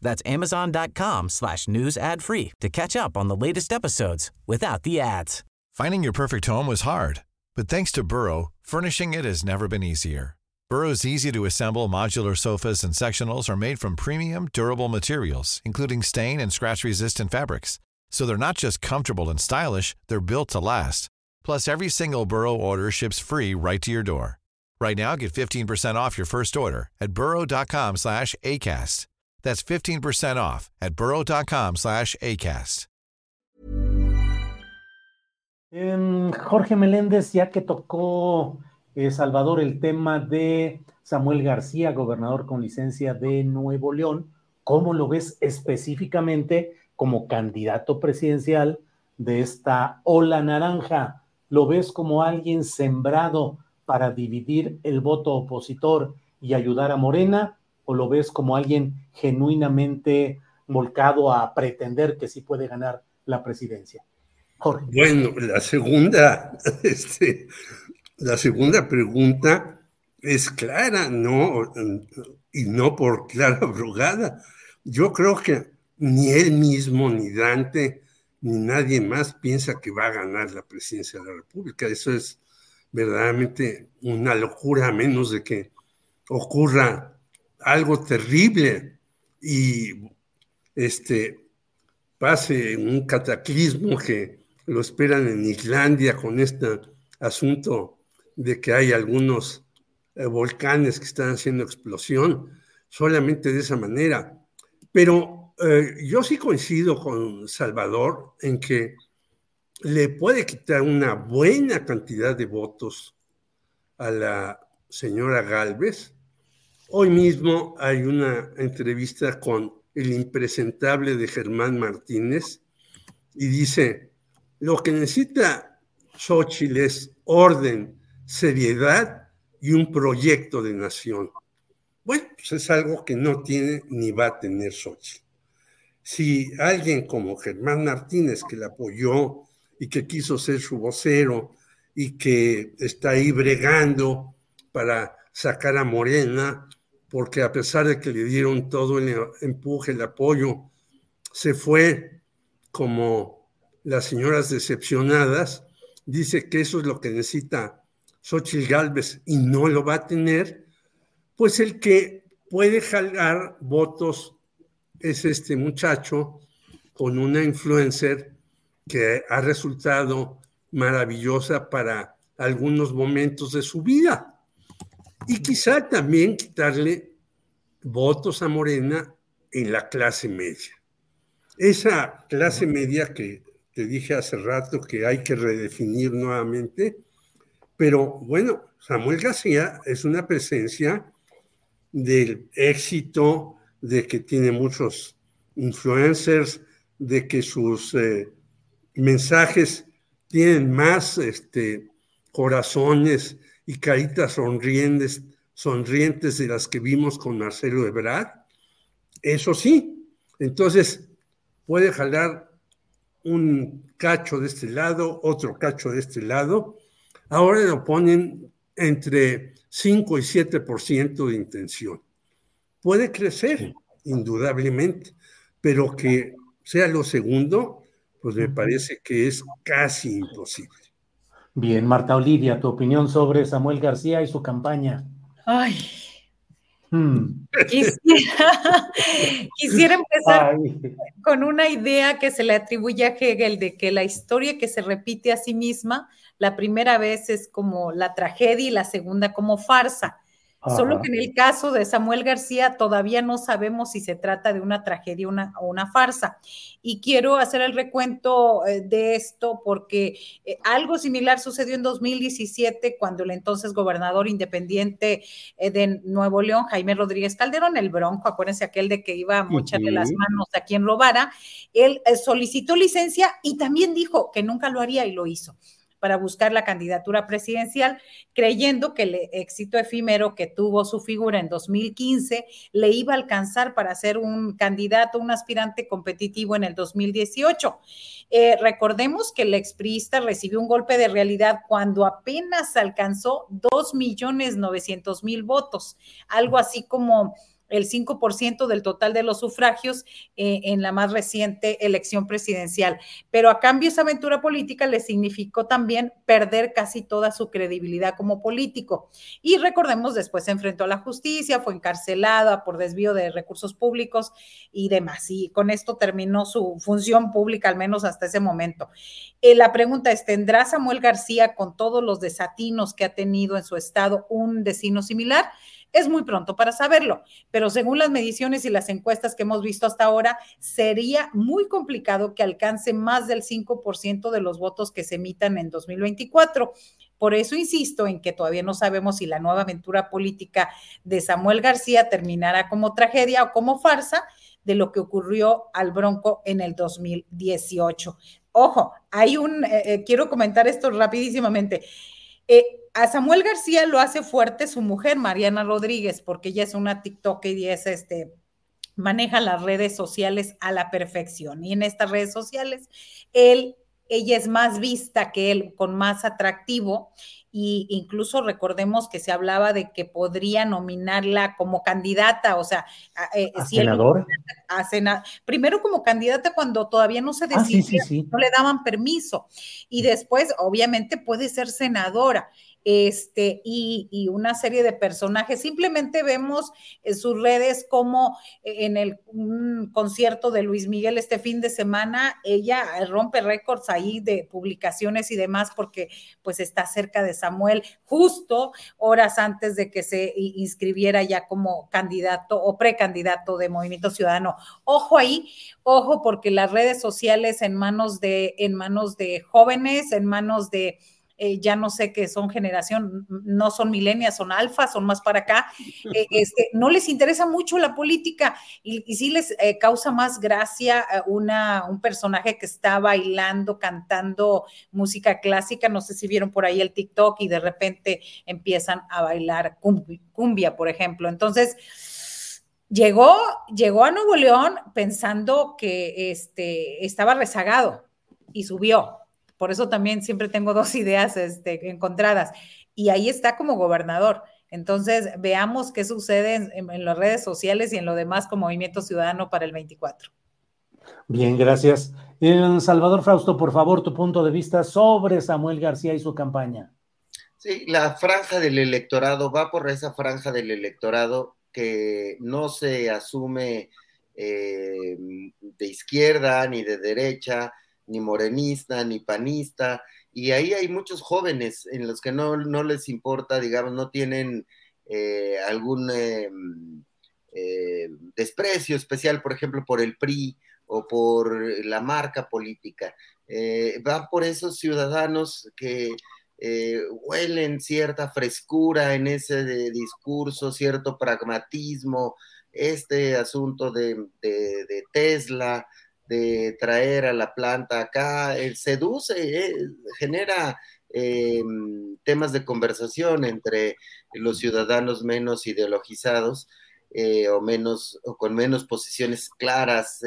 That's amazon.com slash news ad free to catch up on the latest episodes without the ads. Finding your perfect home was hard, but thanks to Burrow, furnishing it has never been easier. Burrow's easy to assemble modular sofas and sectionals are made from premium, durable materials, including stain and scratch resistant fabrics. So they're not just comfortable and stylish, they're built to last. Plus, every single Burrow order ships free right to your door. Right now, get 15% off your first order at burrow.com slash ACAST. That's 15% off at burrow.com slash ACAST. Jorge Meléndez, ya que tocó eh, Salvador el tema de Samuel García, gobernador con licencia de Nuevo León, ¿cómo lo ves específicamente como candidato presidencial de esta ola naranja? ¿Lo ves como alguien sembrado para dividir el voto opositor y ayudar a Morena? ¿O lo ves como alguien genuinamente volcado a pretender que sí puede ganar la presidencia? Jorge. Bueno, la segunda, este, la segunda pregunta es clara, ¿no? Y no por clara abrogada. Yo creo que ni él mismo, ni Dante, ni nadie más piensa que va a ganar la presidencia de la República. Eso es verdaderamente una locura, a menos de que ocurra algo terrible y este pase un cataclismo que lo esperan en Islandia con este asunto de que hay algunos eh, volcanes que están haciendo explosión, solamente de esa manera. Pero eh, yo sí coincido con Salvador en que le puede quitar una buena cantidad de votos a la señora Galvez. Hoy mismo hay una entrevista con el impresentable de Germán Martínez y dice, lo que necesita Xochitl es orden, seriedad y un proyecto de nación. Bueno, pues es algo que no tiene ni va a tener Sochi. Si alguien como Germán Martínez, que la apoyó y que quiso ser su vocero y que está ahí bregando para sacar a Morena, porque a pesar de que le dieron todo el empuje, el apoyo, se fue como las señoras decepcionadas, dice que eso es lo que necesita Xochitl Galvez y no lo va a tener, pues el que puede jalar votos es este muchacho con una influencer que ha resultado maravillosa para algunos momentos de su vida. Y quizá también quitarle votos a Morena en la clase media. Esa clase media que te dije hace rato que hay que redefinir nuevamente, pero bueno, Samuel García es una presencia del éxito, de que tiene muchos influencers, de que sus eh, mensajes tienen más este, corazones y caritas sonrientes, sonrientes de las que vimos con Marcelo Ebrard. Eso sí, entonces puede jalar un cacho de este lado, otro cacho de este lado, Ahora lo ponen entre 5 y 7% de intención. Puede crecer, indudablemente, pero que sea lo segundo, pues me parece que es casi imposible. Bien, Marta Olivia, tu opinión sobre Samuel García y su campaña. Ay. Hmm. Quisiera, empezar con una idea que se le atribuye a Hegel de que la historia que se repite a sí misma la primera vez es como la tragedia y la segunda como farsa. Solo que en el caso de Samuel García todavía no sabemos si se trata de una tragedia o una farsa. Y quiero hacer el recuento eh, de esto porque eh, algo similar sucedió en 2017 cuando el entonces gobernador independiente eh, de Nuevo León, Jaime Rodríguez Calderón, el bronco, acuérdense aquel de que iba a mocharle las manos a quien robara, él solicitó licencia y también dijo que nunca lo haría y lo hizo para buscar la candidatura presidencial, creyendo que el éxito efímero que tuvo su figura en 2015 le iba a alcanzar para ser un candidato, un aspirante competitivo en el 2018. Eh, recordemos que el expriista recibió un golpe de realidad cuando apenas alcanzó 2.900.000 votos, algo así como el 5% del total de los sufragios eh, en la más reciente elección presidencial. Pero a cambio esa aventura política le significó también perder casi toda su credibilidad como político. Y recordemos, después se enfrentó a la justicia, fue encarcelada por desvío de recursos públicos y demás. Y con esto terminó su función pública, al menos hasta ese momento. Eh, la pregunta es, ¿tendrá Samuel García, con todos los desatinos que ha tenido en su estado, un destino similar? Es muy pronto para saberlo, pero según las mediciones y las encuestas que hemos visto hasta ahora, sería muy complicado que alcance más del 5% de los votos que se emitan en 2024. Por eso insisto en que todavía no sabemos si la nueva aventura política de Samuel García terminará como tragedia o como farsa de lo que ocurrió al Bronco en el 2018. Ojo, hay un, eh, eh, quiero comentar esto rapidísimamente. Eh, a Samuel García lo hace fuerte su mujer, Mariana Rodríguez, porque ella es una TikTok y es este, maneja las redes sociales a la perfección. Y en estas redes sociales, él, ella es más vista que él, con más atractivo. Y incluso recordemos que se hablaba de que podría nominarla como candidata, o sea, eh, ¿A senadora? primero como candidata cuando todavía no se ah, decidía, no le daban permiso, y después obviamente puede ser senadora este, y, una serie de personajes. Simplemente vemos en sus redes como en el concierto de Luis Miguel este fin de semana, ella rompe récords ahí de publicaciones y demás porque pues está cerca de Samuel justo horas antes de que se inscribiera ya como candidato o precandidato de Movimiento Ciudadano. Ojo ahí, ojo porque las redes sociales en manos de en manos de jóvenes, en manos de eh, ya no sé qué son generación, no son milenias, son alfa, son más para acá, eh, este, no les interesa mucho la política y, y sí les eh, causa más gracia una, un personaje que está bailando, cantando música clásica, no sé si vieron por ahí el TikTok y de repente empiezan a bailar cumbia, por ejemplo. Entonces, llegó, llegó a Nuevo León pensando que este, estaba rezagado y subió por eso también siempre tengo dos ideas este, encontradas. Y ahí está como gobernador. Entonces, veamos qué sucede en, las redes sociales y en lo demás con Movimiento Ciudadano para el 24. Bien, gracias. Eh, Salvador Frausto, por favor, tu punto de vista sobre Samuel García y su campaña. Sí, la franja del electorado va por esa franja del electorado que no se asume eh, de izquierda ni de derecha, ni morenista, ni panista, y ahí hay muchos jóvenes en los que no, les importa, digamos, no tienen eh, algún eh, eh, desprecio especial, por ejemplo, por el PRI o por la marca política. va por esos ciudadanos que huelen cierta frescura en ese discurso, cierto pragmatismo, este asunto de Tesla, de traer a la planta acá, eh, seduce, eh, genera eh, temas de conversación entre los ciudadanos menos ideologizados o menos o con menos posiciones claras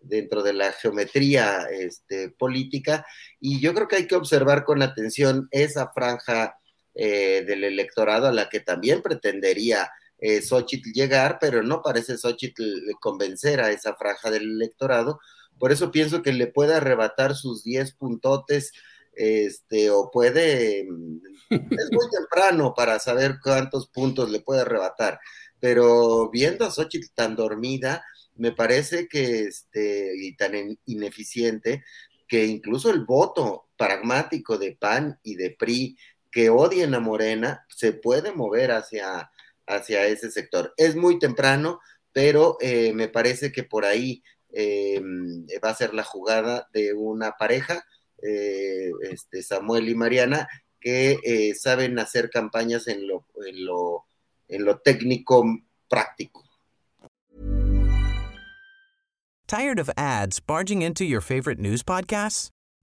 dentro de la geometría este, política. Y yo creo que hay que observar con atención esa franja del electorado a la que también pretendería eh, Xochitl llegar, pero no parece Xochitl convencer a esa franja del electorado. Por eso pienso que le puede arrebatar sus 10 puntotes, este, o puede, mm, es muy temprano para saber cuántos puntos le puede arrebatar, pero viendo a Xochitl tan dormida, me parece que, este, y tan ineficiente, que incluso el voto pragmático de PAN y de PRI que odien a Morena se puede mover hacia hacia ese sector. Es muy temprano, pero eh, me parece que por ahí eh, va a ser la jugada de una pareja, eh, este, Samuel y Mariana, que saben hacer campañas en lo, en lo, en lo técnico práctico. Tired of ads barging into your favorite news podcasts?